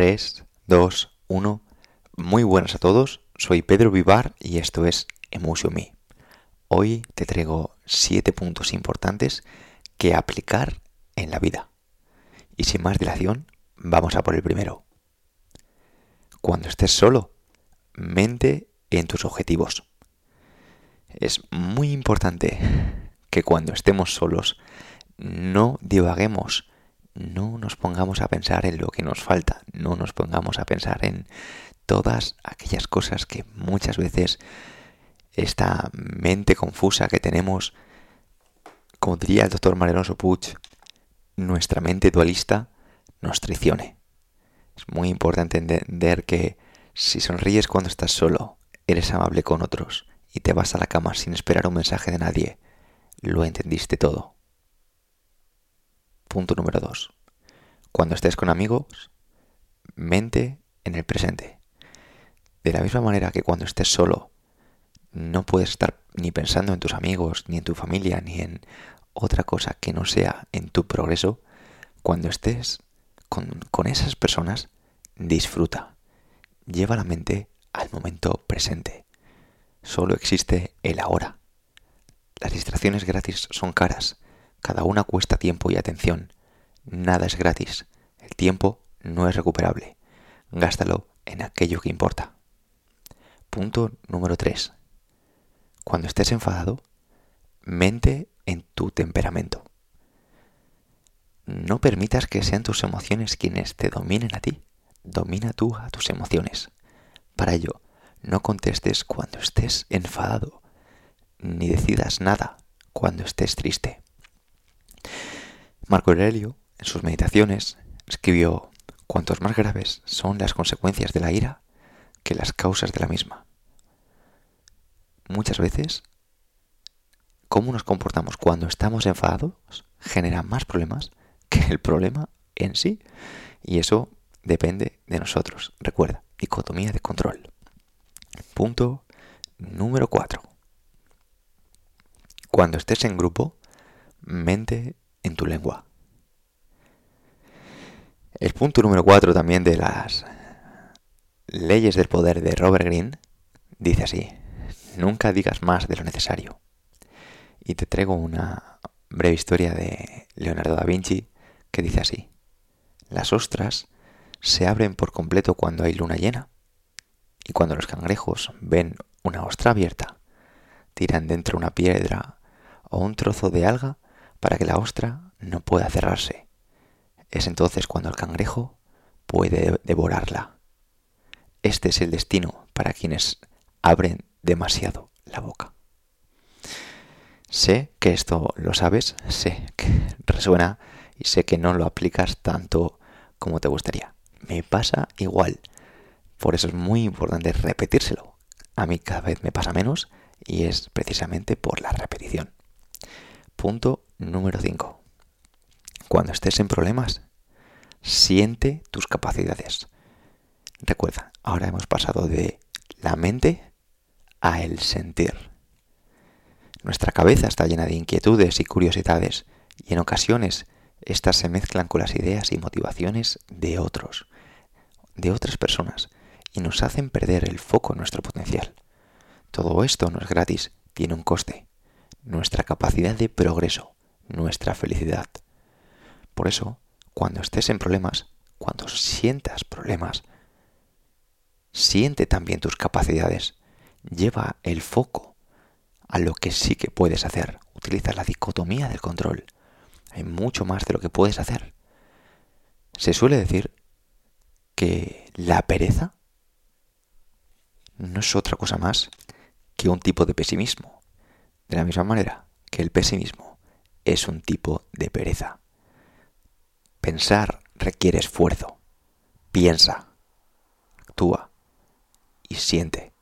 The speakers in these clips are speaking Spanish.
3, 2, 1. Muy buenas a todos, soy Pedro Vivar y esto es Emotion Me. Hoy te traigo 7 puntos importantes que aplicar en la vida. Y sin más dilación, vamos a por el primero. Cuando estés solo, mente en tus objetivos. Es muy importante que cuando estemos solos no divaguemos no nos pongamos a pensar en lo que nos falta, no nos pongamos a pensar en todas aquellas cosas que muchas veces esta mente confusa que tenemos, como diría el doctor Marianoso Puig, nuestra mente dualista nos traicione. Es muy importante entender que si sonríes cuando estás solo, eres amable con otros y te vas a la cama sin esperar un mensaje de nadie, lo entendiste todo. Punto número 2. Cuando estés con amigos, mente en el presente. De la misma manera que cuando estés solo, no puedes estar ni pensando en tus amigos, ni en tu familia, ni en otra cosa que no sea en tu progreso, cuando estés con, con esas personas, disfruta. Lleva la mente al momento presente. Solo existe el ahora. Las distracciones gratis son caras cada una cuesta tiempo y atención. Nada es gratis. El tiempo no es recuperable. Gástalo en aquello que importa. Punto número 3. Cuando estés enfadado, mente en tu temperamento. No permitas que sean tus emociones quienes te dominen a ti. Domina tú a tus emociones. Para ello, no contestes cuando estés enfadado, ni decidas nada cuando estés triste. Marco Aurelio, en sus meditaciones, escribió, cuantos más graves son las consecuencias de la ira que las causas de la misma. Muchas veces, cómo nos comportamos cuando estamos enfadados genera más problemas que el problema en sí. Y eso depende de nosotros. Recuerda, dicotomía de control. Punto número 4. Cuando estés en grupo, mente en tu lengua. El punto número 4 también de las leyes del poder de Robert Greene dice así, nunca digas más de lo necesario. Y te traigo una breve historia de Leonardo da Vinci que dice así, las ostras se abren por completo cuando hay luna llena y cuando los cangrejos ven una ostra abierta, tiran dentro una piedra o un trozo de alga para que la ostra no pueda cerrarse. Es entonces cuando el cangrejo puede devorarla. Este es el destino para quienes abren demasiado la boca. Sé que esto lo sabes, sé que resuena y sé que no lo aplicas tanto como te gustaría. Me pasa igual. Por eso es muy importante repetírselo. A mí cada vez me pasa menos y es precisamente por la repetición. Punto número 5. Cuando estés en problemas, siente tus capacidades. Recuerda, ahora hemos pasado de la mente a el sentir. Nuestra cabeza está llena de inquietudes y curiosidades y en ocasiones estas se mezclan con las ideas y motivaciones de otros, de otras personas, y nos hacen perder el foco en nuestro potencial. Todo esto no es gratis, tiene un coste nuestra capacidad de progreso, nuestra felicidad. Por eso, cuando estés en problemas, cuando sientas problemas, siente también tus capacidades, lleva el foco a lo que sí que puedes hacer. Utiliza la dicotomía del control. Hay mucho más de lo que puedes hacer. Se suele decir que la pereza no es otra cosa más que un tipo de pesimismo. De la misma manera que el pesimismo es un tipo de pereza. Pensar requiere esfuerzo. Piensa, actúa y siente.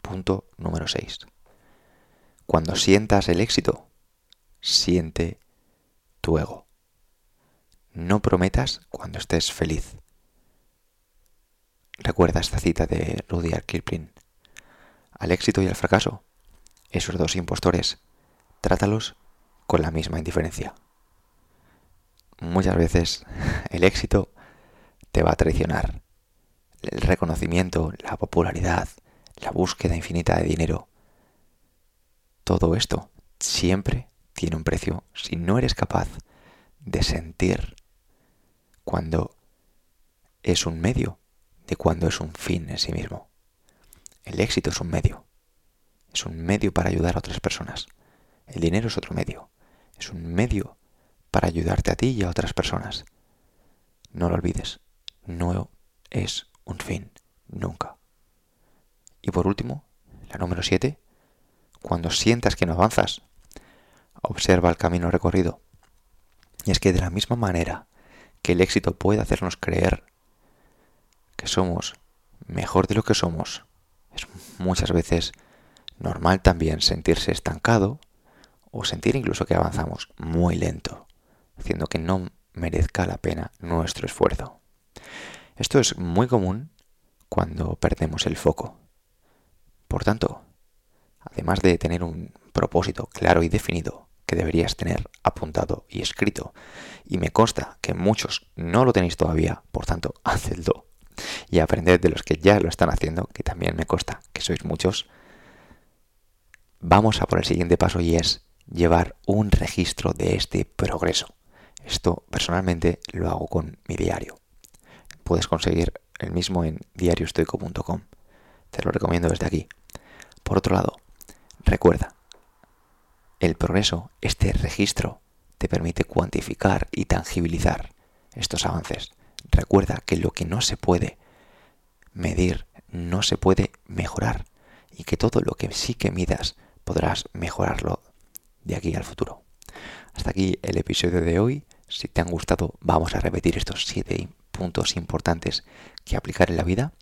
Punto número 6. Cuando sientas el éxito, siente tu ego. No prometas cuando estés feliz. Recuerda esta cita de Rudyard Kipling. Al éxito y al fracaso esos dos impostores, trátalos con la misma indiferencia. Muchas veces el éxito te va a traicionar. El reconocimiento, la popularidad, la búsqueda infinita de dinero. Todo esto siempre tiene un precio si no eres capaz de sentir cuando es un medio de cuando es un fin en sí mismo. El éxito es un medio. Es un medio para ayudar a otras personas. El dinero es otro medio. Es un medio para ayudarte a ti y a otras personas. No lo olvides. No es un fin. Nunca. Y por último, la número 7. Cuando sientas que no avanzas, observa el camino recorrido. Y es que de la misma manera que el éxito puede hacernos creer que somos mejor de lo que somos, es muchas veces normal también sentirse estancado o sentir incluso que avanzamos muy lento, haciendo que no merezca la pena nuestro esfuerzo. Esto es muy común cuando perdemos el foco. Por tanto, además de tener un propósito claro y definido que deberías tener apuntado y escrito, y me consta que muchos no lo tenéis todavía, por tanto, hacedlo y aprended de los que ya lo están haciendo, que también me consta que sois muchos, vamos a por el siguiente paso y es llevar un registro de este progreso. Esto personalmente lo hago con mi diario. Puedes conseguir el mismo en diariostoico.com. Te lo recomiendo desde aquí. Por otro lado, recuerda, el progreso, este registro, te permite cuantificar y tangibilizar estos avances. Recuerda que lo que no se puede medir no se puede mejorar y que todo lo que sí que midas podrás mejorarlo de aquí al futuro. Hasta aquí el episodio de hoy. Si te han gustado, vamos a repetir estos siete puntos importantes que aplicar en la vida.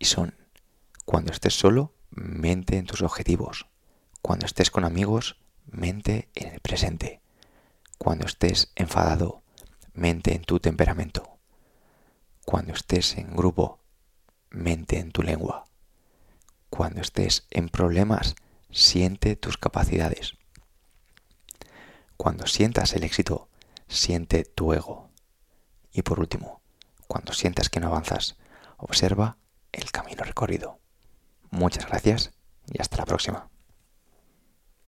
Y son, cuando estés solo, mente en tus objetivos. Cuando estés con amigos, mente en el presente. Cuando estés enfadado, mente en tu temperamento. Cuando estés en grupo, mente en tu lengua. Cuando estés en problemas, siente tus capacidades. Cuando sientas el éxito, siente tu ego. Y por último, cuando sientas que no avanzas, observa el camino recorrido. Muchas gracias y hasta la próxima.